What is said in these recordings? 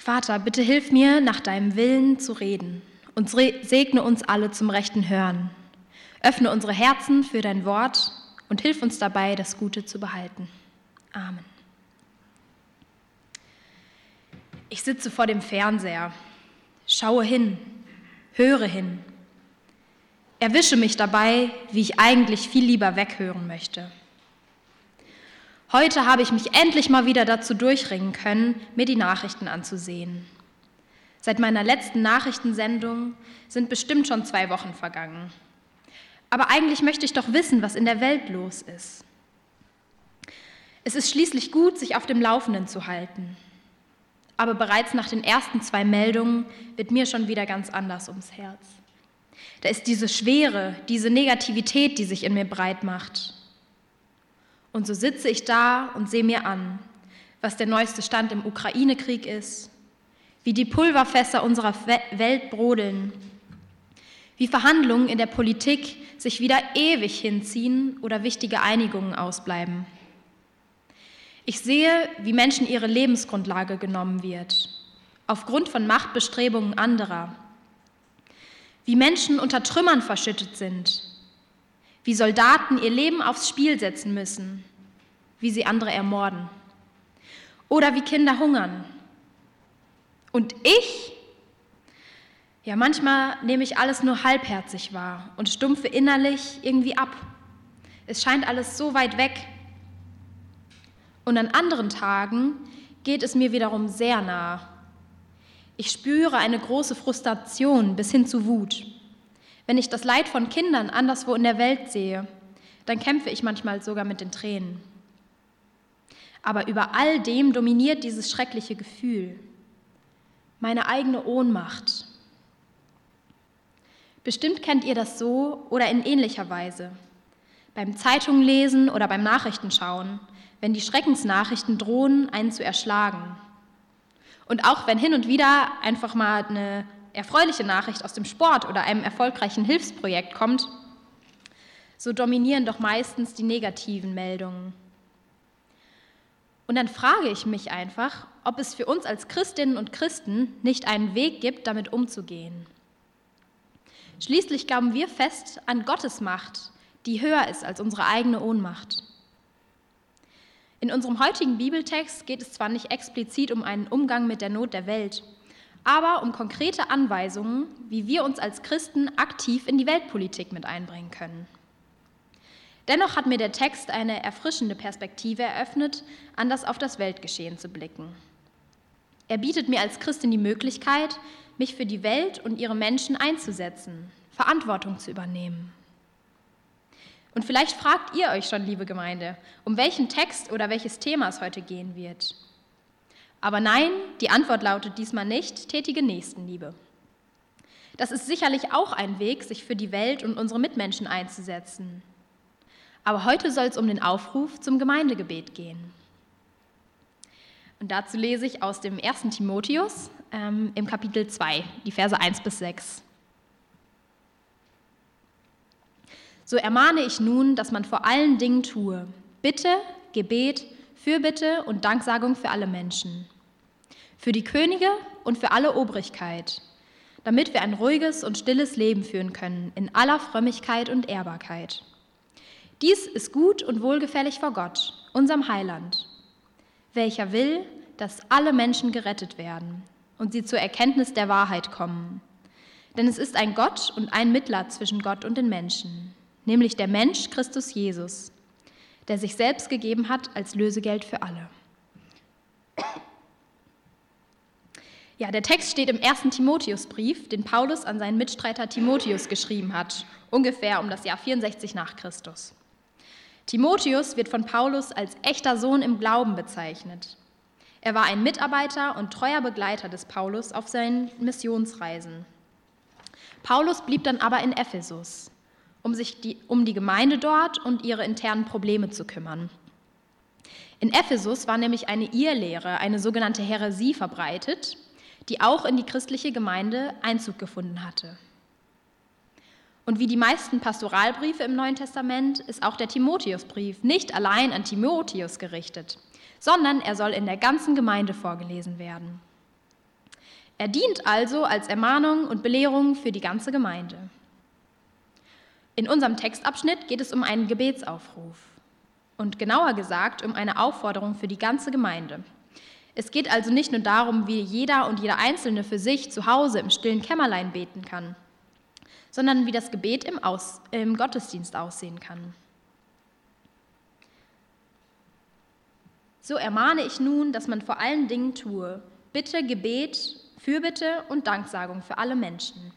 Vater, bitte hilf mir, nach deinem Willen zu reden und segne uns alle zum rechten Hören. Öffne unsere Herzen für dein Wort und hilf uns dabei, das Gute zu behalten. Amen. Ich sitze vor dem Fernseher, schaue hin, höre hin, erwische mich dabei, wie ich eigentlich viel lieber weghören möchte. Heute habe ich mich endlich mal wieder dazu durchringen können, mir die Nachrichten anzusehen. Seit meiner letzten Nachrichtensendung sind bestimmt schon zwei Wochen vergangen. Aber eigentlich möchte ich doch wissen, was in der Welt los ist. Es ist schließlich gut, sich auf dem Laufenden zu halten. Aber bereits nach den ersten zwei Meldungen wird mir schon wieder ganz anders ums Herz. Da ist diese Schwere, diese Negativität, die sich in mir breit macht. Und so sitze ich da und sehe mir an, was der neueste Stand im Ukraine-Krieg ist, wie die Pulverfässer unserer Welt brodeln, wie Verhandlungen in der Politik sich wieder ewig hinziehen oder wichtige Einigungen ausbleiben. Ich sehe, wie Menschen ihre Lebensgrundlage genommen wird, aufgrund von Machtbestrebungen anderer, wie Menschen unter Trümmern verschüttet sind, wie Soldaten ihr Leben aufs Spiel setzen müssen, wie sie andere ermorden oder wie Kinder hungern. Und ich? Ja, manchmal nehme ich alles nur halbherzig wahr und stumpfe innerlich irgendwie ab. Es scheint alles so weit weg. Und an anderen Tagen geht es mir wiederum sehr nah. Ich spüre eine große Frustration bis hin zu Wut. Wenn ich das Leid von Kindern anderswo in der Welt sehe, dann kämpfe ich manchmal sogar mit den Tränen. Aber über all dem dominiert dieses schreckliche Gefühl, meine eigene Ohnmacht. Bestimmt kennt ihr das so oder in ähnlicher Weise. Beim Zeitunglesen oder beim Nachrichtenschauen, wenn die Schreckensnachrichten drohen, einen zu erschlagen. Und auch wenn hin und wieder einfach mal eine erfreuliche Nachricht aus dem Sport oder einem erfolgreichen Hilfsprojekt kommt, so dominieren doch meistens die negativen Meldungen. Und dann frage ich mich einfach, ob es für uns als Christinnen und Christen nicht einen Weg gibt, damit umzugehen. Schließlich glauben wir fest an Gottes Macht, die höher ist als unsere eigene Ohnmacht. In unserem heutigen Bibeltext geht es zwar nicht explizit um einen Umgang mit der Not der Welt, aber um konkrete Anweisungen, wie wir uns als Christen aktiv in die Weltpolitik mit einbringen können. Dennoch hat mir der Text eine erfrischende Perspektive eröffnet, anders auf das Weltgeschehen zu blicken. Er bietet mir als Christin die Möglichkeit, mich für die Welt und ihre Menschen einzusetzen, Verantwortung zu übernehmen. Und vielleicht fragt ihr euch schon, liebe Gemeinde, um welchen Text oder welches Thema es heute gehen wird. Aber nein, die Antwort lautet diesmal nicht tätige Nächstenliebe. Das ist sicherlich auch ein Weg, sich für die Welt und unsere Mitmenschen einzusetzen. Aber heute soll es um den Aufruf zum Gemeindegebet gehen. Und dazu lese ich aus dem 1. Timotheus ähm, im Kapitel 2, die Verse 1 bis 6. So ermahne ich nun, dass man vor allen Dingen tue. Bitte, Gebet, Fürbitte und Danksagung für alle Menschen, für die Könige und für alle Obrigkeit, damit wir ein ruhiges und stilles Leben führen können in aller Frömmigkeit und Ehrbarkeit. Dies ist gut und wohlgefällig vor Gott, unserem Heiland, welcher will, dass alle Menschen gerettet werden und sie zur Erkenntnis der Wahrheit kommen. Denn es ist ein Gott und ein Mittler zwischen Gott und den Menschen, nämlich der Mensch Christus Jesus der sich selbst gegeben hat als Lösegeld für alle. Ja, der Text steht im ersten Timotheusbrief, den Paulus an seinen Mitstreiter Timotheus geschrieben hat, ungefähr um das Jahr 64 nach Christus. Timotheus wird von Paulus als echter Sohn im Glauben bezeichnet. Er war ein Mitarbeiter und treuer Begleiter des Paulus auf seinen Missionsreisen. Paulus blieb dann aber in Ephesus um sich die, um die Gemeinde dort und ihre internen Probleme zu kümmern. In Ephesus war nämlich eine Irrlehre, eine sogenannte Häresie verbreitet, die auch in die christliche Gemeinde Einzug gefunden hatte. Und wie die meisten Pastoralbriefe im Neuen Testament ist auch der Timotheusbrief nicht allein an Timotheus gerichtet, sondern er soll in der ganzen Gemeinde vorgelesen werden. Er dient also als Ermahnung und Belehrung für die ganze Gemeinde. In unserem Textabschnitt geht es um einen Gebetsaufruf und genauer gesagt um eine Aufforderung für die ganze Gemeinde. Es geht also nicht nur darum, wie jeder und jeder Einzelne für sich zu Hause im stillen Kämmerlein beten kann, sondern wie das Gebet im, Aus, im Gottesdienst aussehen kann. So ermahne ich nun, dass man vor allen Dingen tue, Bitte, Gebet, Fürbitte und Danksagung für alle Menschen,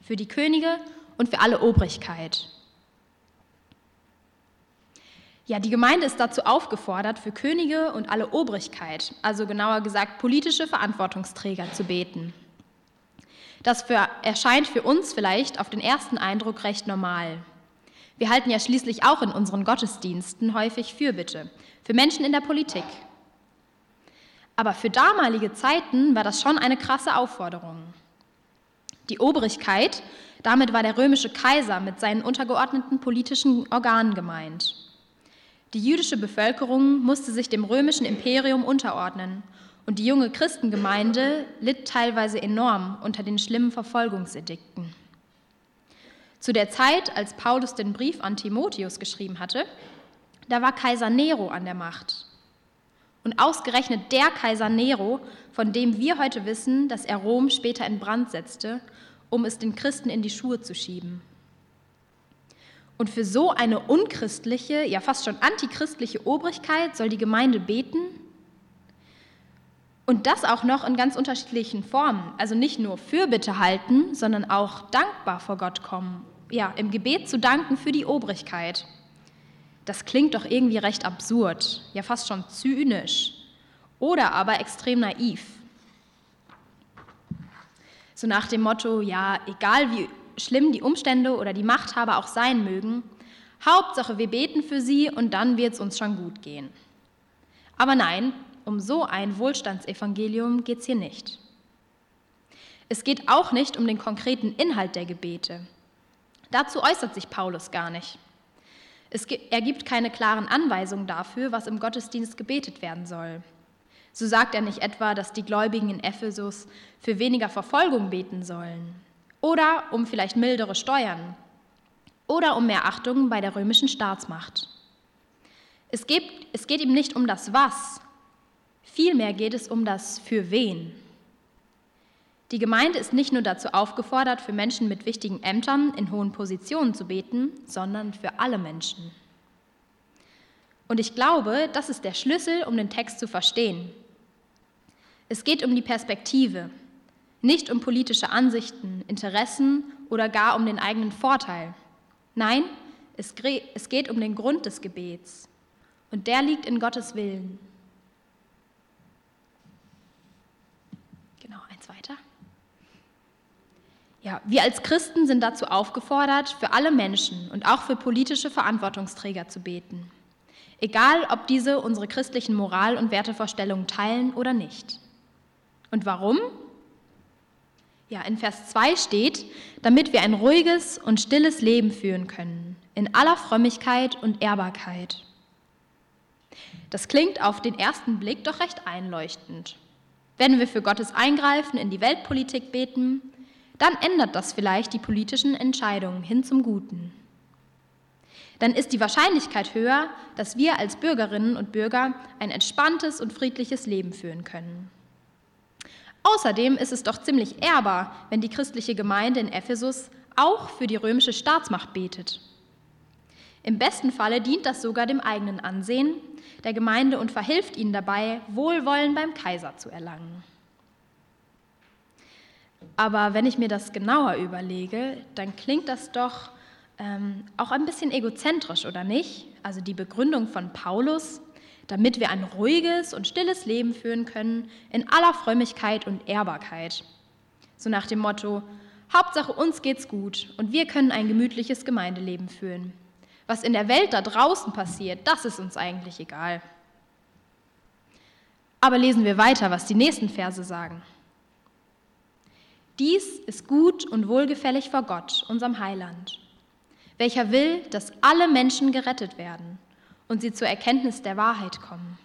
für die Könige und für alle Obrigkeit. Ja, die Gemeinde ist dazu aufgefordert, für Könige und alle Obrigkeit, also genauer gesagt politische Verantwortungsträger, zu beten. Das für, erscheint für uns vielleicht auf den ersten Eindruck recht normal. Wir halten ja schließlich auch in unseren Gottesdiensten häufig Fürbitte für Menschen in der Politik. Aber für damalige Zeiten war das schon eine krasse Aufforderung. Die Obrigkeit, damit war der römische Kaiser mit seinen untergeordneten politischen Organen gemeint. Die jüdische Bevölkerung musste sich dem römischen Imperium unterordnen und die junge Christengemeinde litt teilweise enorm unter den schlimmen Verfolgungsedikten. Zu der Zeit, als Paulus den Brief an Timotheus geschrieben hatte, da war Kaiser Nero an der Macht. Und ausgerechnet der Kaiser Nero, von dem wir heute wissen, dass er Rom später in Brand setzte, um es den Christen in die Schuhe zu schieben. Und für so eine unchristliche, ja fast schon antichristliche Obrigkeit soll die Gemeinde beten? Und das auch noch in ganz unterschiedlichen Formen. Also nicht nur Fürbitte halten, sondern auch dankbar vor Gott kommen. Ja, im Gebet zu danken für die Obrigkeit. Das klingt doch irgendwie recht absurd, ja fast schon zynisch oder aber extrem naiv. So nach dem Motto, ja, egal wie schlimm die Umstände oder die Machthaber auch sein mögen, Hauptsache wir beten für sie und dann wird es uns schon gut gehen. Aber nein, um so ein Wohlstandsevangelium geht es hier nicht. Es geht auch nicht um den konkreten Inhalt der Gebete. Dazu äußert sich Paulus gar nicht. Es er gibt keine klaren Anweisungen dafür, was im Gottesdienst gebetet werden soll. So sagt er nicht etwa, dass die Gläubigen in Ephesus für weniger Verfolgung beten sollen oder um vielleicht mildere Steuern oder um mehr Achtung bei der römischen Staatsmacht. Es geht, es geht ihm nicht um das Was, vielmehr geht es um das Für wen. Die Gemeinde ist nicht nur dazu aufgefordert, für Menschen mit wichtigen Ämtern in hohen Positionen zu beten, sondern für alle Menschen. Und ich glaube, das ist der Schlüssel, um den Text zu verstehen. Es geht um die Perspektive, nicht um politische Ansichten, Interessen oder gar um den eigenen Vorteil. Nein, es geht um den Grund des Gebets. Und der liegt in Gottes Willen. Genau, eins weiter. Ja, wir als Christen sind dazu aufgefordert, für alle Menschen und auch für politische Verantwortungsträger zu beten. Egal, ob diese unsere christlichen Moral- und Wertevorstellungen teilen oder nicht. Und warum? Ja, in Vers 2 steht, damit wir ein ruhiges und stilles Leben führen können, in aller Frömmigkeit und Ehrbarkeit. Das klingt auf den ersten Blick doch recht einleuchtend. Wenn wir für Gottes Eingreifen in die Weltpolitik beten, dann ändert das vielleicht die politischen Entscheidungen hin zum Guten. Dann ist die Wahrscheinlichkeit höher, dass wir als Bürgerinnen und Bürger ein entspanntes und friedliches Leben führen können. Außerdem ist es doch ziemlich ehrbar, wenn die christliche Gemeinde in Ephesus auch für die römische Staatsmacht betet. Im besten Falle dient das sogar dem eigenen Ansehen der Gemeinde und verhilft ihnen dabei, Wohlwollen beim Kaiser zu erlangen. Aber wenn ich mir das genauer überlege, dann klingt das doch ähm, auch ein bisschen egozentrisch, oder nicht? Also die Begründung von Paulus, damit wir ein ruhiges und stilles Leben führen können, in aller Frömmigkeit und Ehrbarkeit. So nach dem Motto, Hauptsache uns geht's gut und wir können ein gemütliches Gemeindeleben führen. Was in der Welt da draußen passiert, das ist uns eigentlich egal. Aber lesen wir weiter, was die nächsten Verse sagen. Dies ist gut und wohlgefällig vor Gott, unserem Heiland, welcher will, dass alle Menschen gerettet werden und sie zur Erkenntnis der Wahrheit kommen.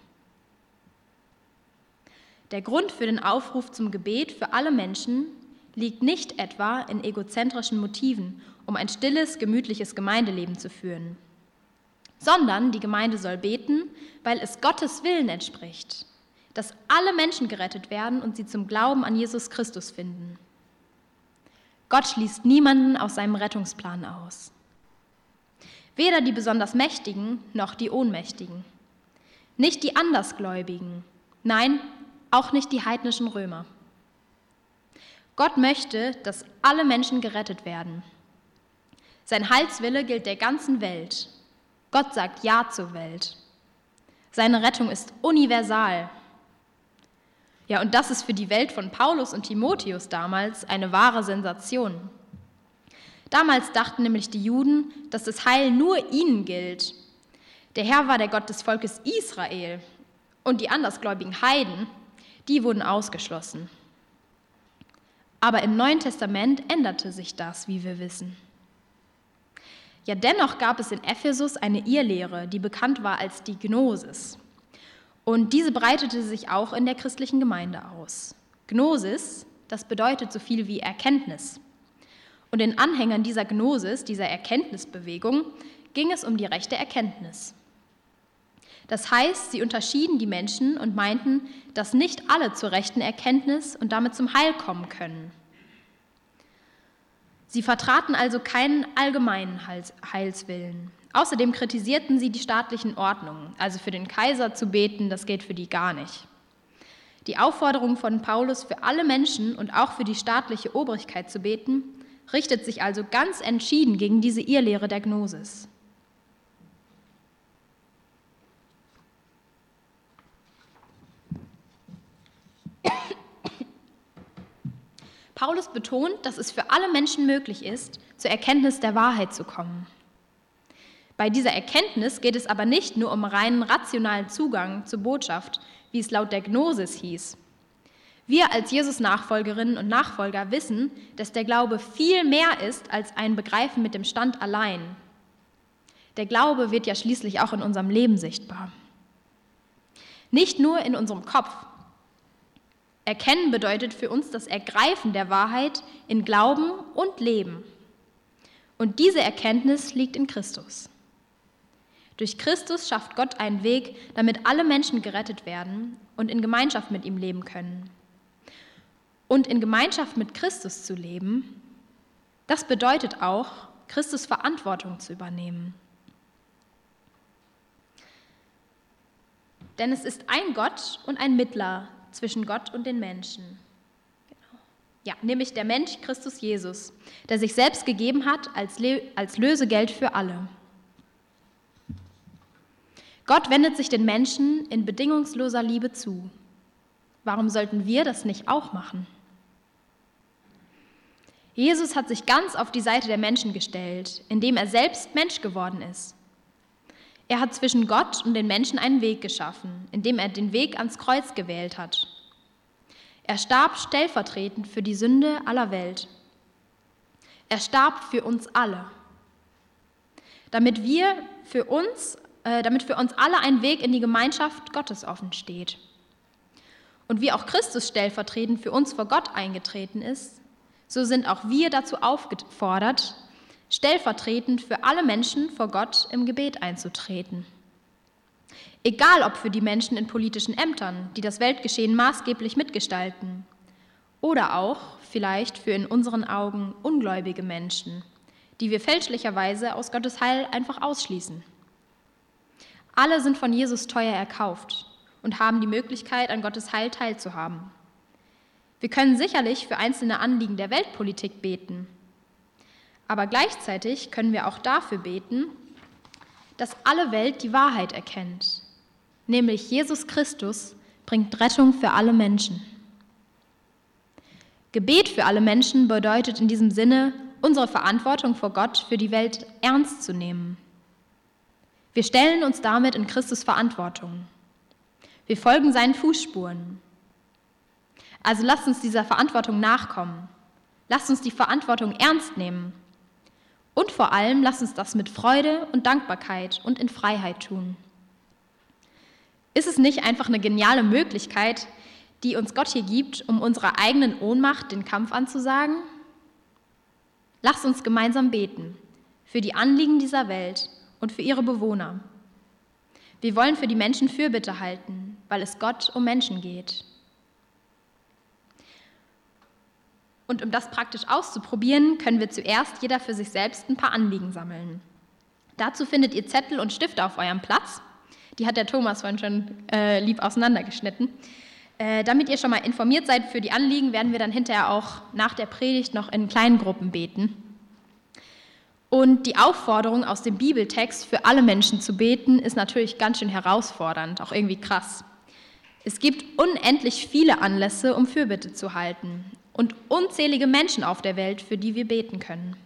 Der Grund für den Aufruf zum Gebet für alle Menschen liegt nicht etwa in egozentrischen Motiven, um ein stilles, gemütliches Gemeindeleben zu führen, sondern die Gemeinde soll beten, weil es Gottes Willen entspricht, dass alle Menschen gerettet werden und sie zum Glauben an Jesus Christus finden. Gott schließt niemanden aus seinem Rettungsplan aus. Weder die besonders Mächtigen noch die Ohnmächtigen. Nicht die Andersgläubigen. Nein, auch nicht die heidnischen Römer. Gott möchte, dass alle Menschen gerettet werden. Sein Heilswille gilt der ganzen Welt. Gott sagt Ja zur Welt. Seine Rettung ist universal. Ja, und das ist für die Welt von Paulus und Timotheus damals eine wahre Sensation. Damals dachten nämlich die Juden, dass das Heil nur ihnen gilt. Der Herr war der Gott des Volkes Israel und die andersgläubigen Heiden, die wurden ausgeschlossen. Aber im Neuen Testament änderte sich das, wie wir wissen. Ja, dennoch gab es in Ephesus eine Irrlehre, die bekannt war als die Gnosis. Und diese breitete sich auch in der christlichen Gemeinde aus. Gnosis, das bedeutet so viel wie Erkenntnis. Und den Anhängern dieser Gnosis, dieser Erkenntnisbewegung, ging es um die rechte Erkenntnis. Das heißt, sie unterschieden die Menschen und meinten, dass nicht alle zur rechten Erkenntnis und damit zum Heil kommen können. Sie vertraten also keinen allgemeinen Heilswillen. Außerdem kritisierten sie die staatlichen Ordnungen, also für den Kaiser zu beten, das geht für die gar nicht. Die Aufforderung von Paulus für alle Menschen und auch für die staatliche Obrigkeit zu beten, richtet sich also ganz entschieden gegen diese Irrlehre der Gnosis. Paulus betont, dass es für alle Menschen möglich ist, zur Erkenntnis der Wahrheit zu kommen. Bei dieser Erkenntnis geht es aber nicht nur um reinen rationalen Zugang zur Botschaft, wie es laut der Gnosis hieß. Wir als Jesus-Nachfolgerinnen und Nachfolger wissen, dass der Glaube viel mehr ist als ein Begreifen mit dem Stand allein. Der Glaube wird ja schließlich auch in unserem Leben sichtbar. Nicht nur in unserem Kopf. Erkennen bedeutet für uns das Ergreifen der Wahrheit in Glauben und Leben. Und diese Erkenntnis liegt in Christus. Durch Christus schafft Gott einen Weg, damit alle Menschen gerettet werden und in Gemeinschaft mit ihm leben können. Und in Gemeinschaft mit Christus zu leben, das bedeutet auch, Christus Verantwortung zu übernehmen. Denn es ist ein Gott und ein Mittler zwischen Gott und den Menschen. Genau. Ja, nämlich der Mensch Christus Jesus, der sich selbst gegeben hat als, als Lösegeld für alle. Gott wendet sich den Menschen in bedingungsloser Liebe zu. Warum sollten wir das nicht auch machen? Jesus hat sich ganz auf die Seite der Menschen gestellt, indem er selbst Mensch geworden ist. Er hat zwischen Gott und den Menschen einen Weg geschaffen, indem er den Weg ans Kreuz gewählt hat. Er starb stellvertretend für die Sünde aller Welt. Er starb für uns alle, damit wir für uns damit für uns alle ein Weg in die Gemeinschaft Gottes offen steht. Und wie auch Christus stellvertretend für uns vor Gott eingetreten ist, so sind auch wir dazu aufgefordert, stellvertretend für alle Menschen vor Gott im Gebet einzutreten. Egal ob für die Menschen in politischen Ämtern, die das Weltgeschehen maßgeblich mitgestalten, oder auch vielleicht für in unseren Augen ungläubige Menschen, die wir fälschlicherweise aus Gottes Heil einfach ausschließen. Alle sind von Jesus teuer erkauft und haben die Möglichkeit, an Gottes Heil teilzuhaben. Wir können sicherlich für einzelne Anliegen der Weltpolitik beten, aber gleichzeitig können wir auch dafür beten, dass alle Welt die Wahrheit erkennt, nämlich Jesus Christus bringt Rettung für alle Menschen. Gebet für alle Menschen bedeutet in diesem Sinne, unsere Verantwortung vor Gott für die Welt ernst zu nehmen. Wir stellen uns damit in Christus Verantwortung. Wir folgen seinen Fußspuren. Also lasst uns dieser Verantwortung nachkommen. Lasst uns die Verantwortung ernst nehmen. Und vor allem lasst uns das mit Freude und Dankbarkeit und in Freiheit tun. Ist es nicht einfach eine geniale Möglichkeit, die uns Gott hier gibt, um unserer eigenen Ohnmacht den Kampf anzusagen? Lasst uns gemeinsam beten für die Anliegen dieser Welt und für ihre Bewohner. Wir wollen für die Menschen Fürbitte halten, weil es Gott um Menschen geht. Und um das praktisch auszuprobieren, können wir zuerst jeder für sich selbst ein paar Anliegen sammeln. Dazu findet ihr Zettel und Stifte auf eurem Platz. Die hat der Thomas vorhin schon äh, lieb auseinandergeschnitten. Äh, damit ihr schon mal informiert seid für die Anliegen, werden wir dann hinterher auch nach der Predigt noch in kleinen Gruppen beten. Und die Aufforderung aus dem Bibeltext für alle Menschen zu beten, ist natürlich ganz schön herausfordernd, auch irgendwie krass. Es gibt unendlich viele Anlässe, um Fürbitte zu halten und unzählige Menschen auf der Welt, für die wir beten können.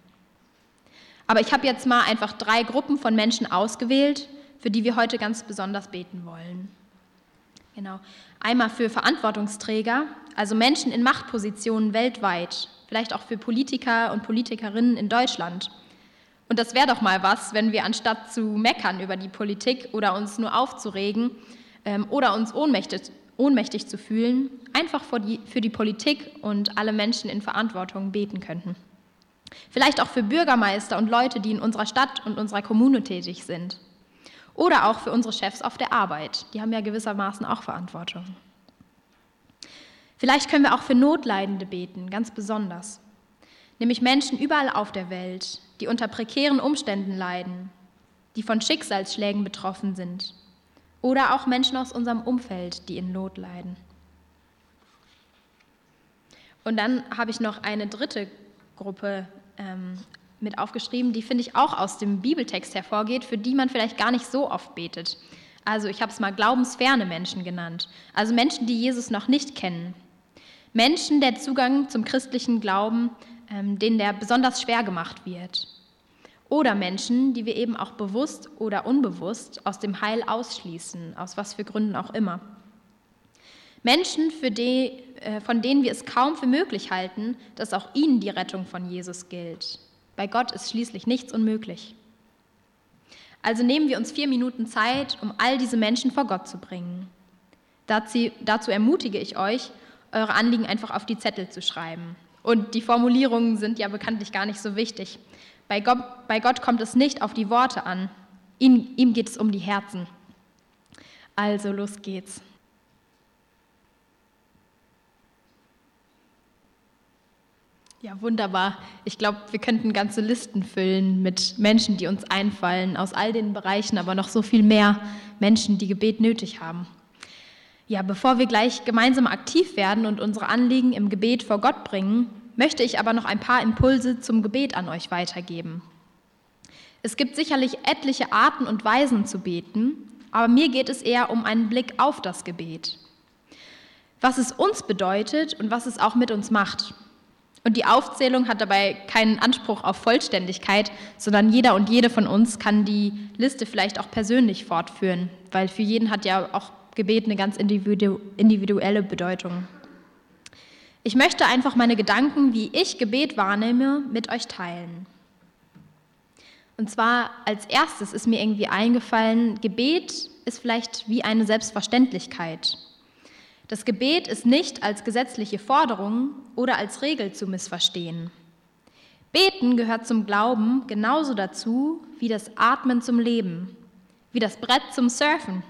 Aber ich habe jetzt mal einfach drei Gruppen von Menschen ausgewählt, für die wir heute ganz besonders beten wollen. Genau. Einmal für Verantwortungsträger, also Menschen in Machtpositionen weltweit, vielleicht auch für Politiker und Politikerinnen in Deutschland und das wäre doch mal was, wenn wir anstatt zu meckern über die Politik oder uns nur aufzuregen ähm, oder uns ohnmächtig, ohnmächtig zu fühlen, einfach die, für die Politik und alle Menschen in Verantwortung beten könnten. Vielleicht auch für Bürgermeister und Leute, die in unserer Stadt und unserer Kommune tätig sind. Oder auch für unsere Chefs auf der Arbeit. Die haben ja gewissermaßen auch Verantwortung. Vielleicht können wir auch für Notleidende beten, ganz besonders. Nämlich Menschen überall auf der Welt, die unter prekären Umständen leiden, die von Schicksalsschlägen betroffen sind oder auch Menschen aus unserem Umfeld, die in Not leiden. Und dann habe ich noch eine dritte Gruppe ähm, mit aufgeschrieben, die finde ich auch aus dem Bibeltext hervorgeht, für die man vielleicht gar nicht so oft betet. Also ich habe es mal glaubensferne Menschen genannt, also Menschen, die Jesus noch nicht kennen. Menschen, der Zugang zum christlichen Glauben ähm, denen der besonders schwer gemacht wird. Oder Menschen, die wir eben auch bewusst oder unbewusst aus dem Heil ausschließen, aus was für Gründen auch immer. Menschen, die, äh, von denen wir es kaum für möglich halten, dass auch ihnen die Rettung von Jesus gilt. Bei Gott ist schließlich nichts unmöglich. Also nehmen wir uns vier Minuten Zeit, um all diese Menschen vor Gott zu bringen. Dazu, dazu ermutige ich euch, eure Anliegen einfach auf die Zettel zu schreiben. Und die Formulierungen sind ja bekanntlich gar nicht so wichtig. Bei Gott, bei Gott kommt es nicht auf die Worte an. Ihm, ihm geht es um die Herzen. Also los geht's. Ja, wunderbar. Ich glaube, wir könnten ganze Listen füllen mit Menschen, die uns einfallen, aus all den Bereichen, aber noch so viel mehr Menschen, die Gebet nötig haben. Ja, bevor wir gleich gemeinsam aktiv werden und unsere Anliegen im Gebet vor Gott bringen, möchte ich aber noch ein paar Impulse zum Gebet an euch weitergeben. Es gibt sicherlich etliche Arten und Weisen zu beten, aber mir geht es eher um einen Blick auf das Gebet. Was es uns bedeutet und was es auch mit uns macht. Und die Aufzählung hat dabei keinen Anspruch auf Vollständigkeit, sondern jeder und jede von uns kann die Liste vielleicht auch persönlich fortführen, weil für jeden hat ja auch Gebet eine ganz individuelle Bedeutung. Ich möchte einfach meine Gedanken, wie ich Gebet wahrnehme, mit euch teilen. Und zwar als erstes ist mir irgendwie eingefallen, Gebet ist vielleicht wie eine Selbstverständlichkeit. Das Gebet ist nicht als gesetzliche Forderung oder als Regel zu missverstehen. Beten gehört zum Glauben genauso dazu wie das Atmen zum Leben, wie das Brett zum Surfen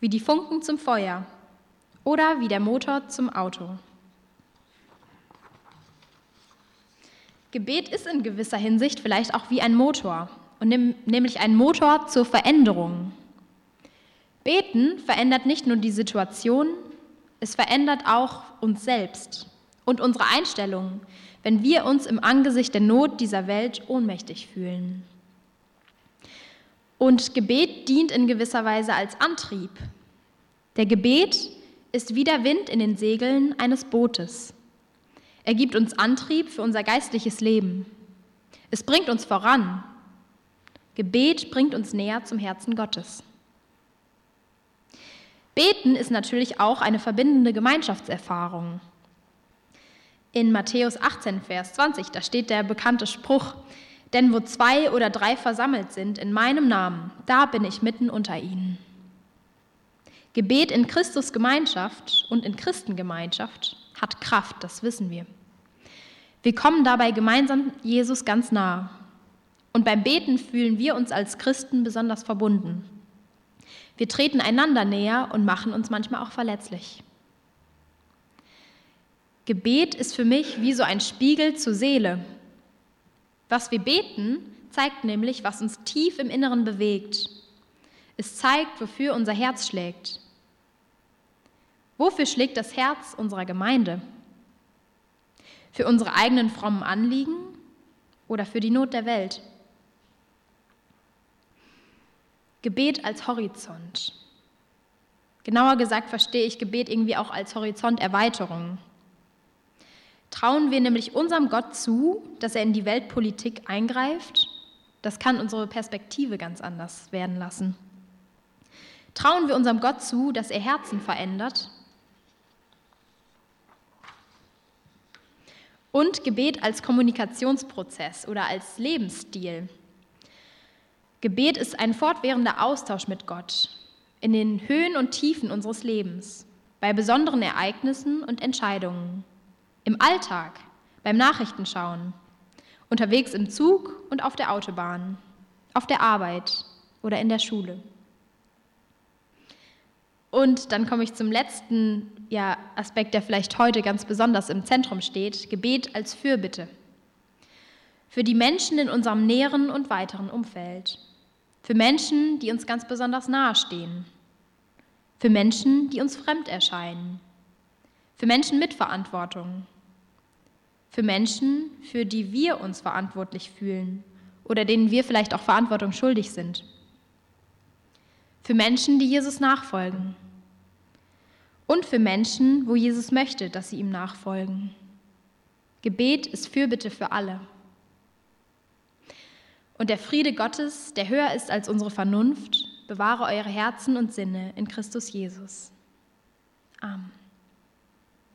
wie die Funken zum Feuer oder wie der Motor zum Auto. Gebet ist in gewisser Hinsicht vielleicht auch wie ein Motor, und nämlich ein Motor zur Veränderung. Beten verändert nicht nur die Situation, es verändert auch uns selbst und unsere Einstellung, wenn wir uns im Angesicht der Not dieser Welt ohnmächtig fühlen. Und Gebet dient in gewisser Weise als Antrieb. Der Gebet ist wie der Wind in den Segeln eines Bootes. Er gibt uns Antrieb für unser geistliches Leben. Es bringt uns voran. Gebet bringt uns näher zum Herzen Gottes. Beten ist natürlich auch eine verbindende Gemeinschaftserfahrung. In Matthäus 18, Vers 20, da steht der bekannte Spruch, denn wo zwei oder drei versammelt sind in meinem Namen, da bin ich mitten unter ihnen. Gebet in Christus Gemeinschaft und in Christengemeinschaft hat Kraft, das wissen wir. Wir kommen dabei gemeinsam Jesus ganz nah. Und beim Beten fühlen wir uns als Christen besonders verbunden. Wir treten einander näher und machen uns manchmal auch verletzlich. Gebet ist für mich wie so ein Spiegel zur Seele. Was wir beten, zeigt nämlich, was uns tief im Inneren bewegt. Es zeigt, wofür unser Herz schlägt. Wofür schlägt das Herz unserer Gemeinde? Für unsere eigenen frommen Anliegen oder für die Not der Welt? Gebet als Horizont. Genauer gesagt verstehe ich Gebet irgendwie auch als Horizonterweiterung. Trauen wir nämlich unserem Gott zu, dass er in die Weltpolitik eingreift? Das kann unsere Perspektive ganz anders werden lassen. Trauen wir unserem Gott zu, dass er Herzen verändert? Und Gebet als Kommunikationsprozess oder als Lebensstil. Gebet ist ein fortwährender Austausch mit Gott in den Höhen und Tiefen unseres Lebens, bei besonderen Ereignissen und Entscheidungen, im Alltag, beim Nachrichtenschauen, unterwegs im Zug und auf der Autobahn, auf der Arbeit oder in der Schule. Und dann komme ich zum letzten ja, Aspekt, der vielleicht heute ganz besonders im Zentrum steht, Gebet als Fürbitte. Für die Menschen in unserem näheren und weiteren Umfeld. Für Menschen, die uns ganz besonders nahestehen. Für Menschen, die uns fremd erscheinen. Für Menschen mit Verantwortung. Für Menschen, für die wir uns verantwortlich fühlen oder denen wir vielleicht auch Verantwortung schuldig sind. Für Menschen, die Jesus nachfolgen. Und für Menschen, wo Jesus möchte, dass sie ihm nachfolgen. Gebet ist Fürbitte für alle. Und der Friede Gottes, der höher ist als unsere Vernunft, bewahre eure Herzen und Sinne in Christus Jesus. Amen.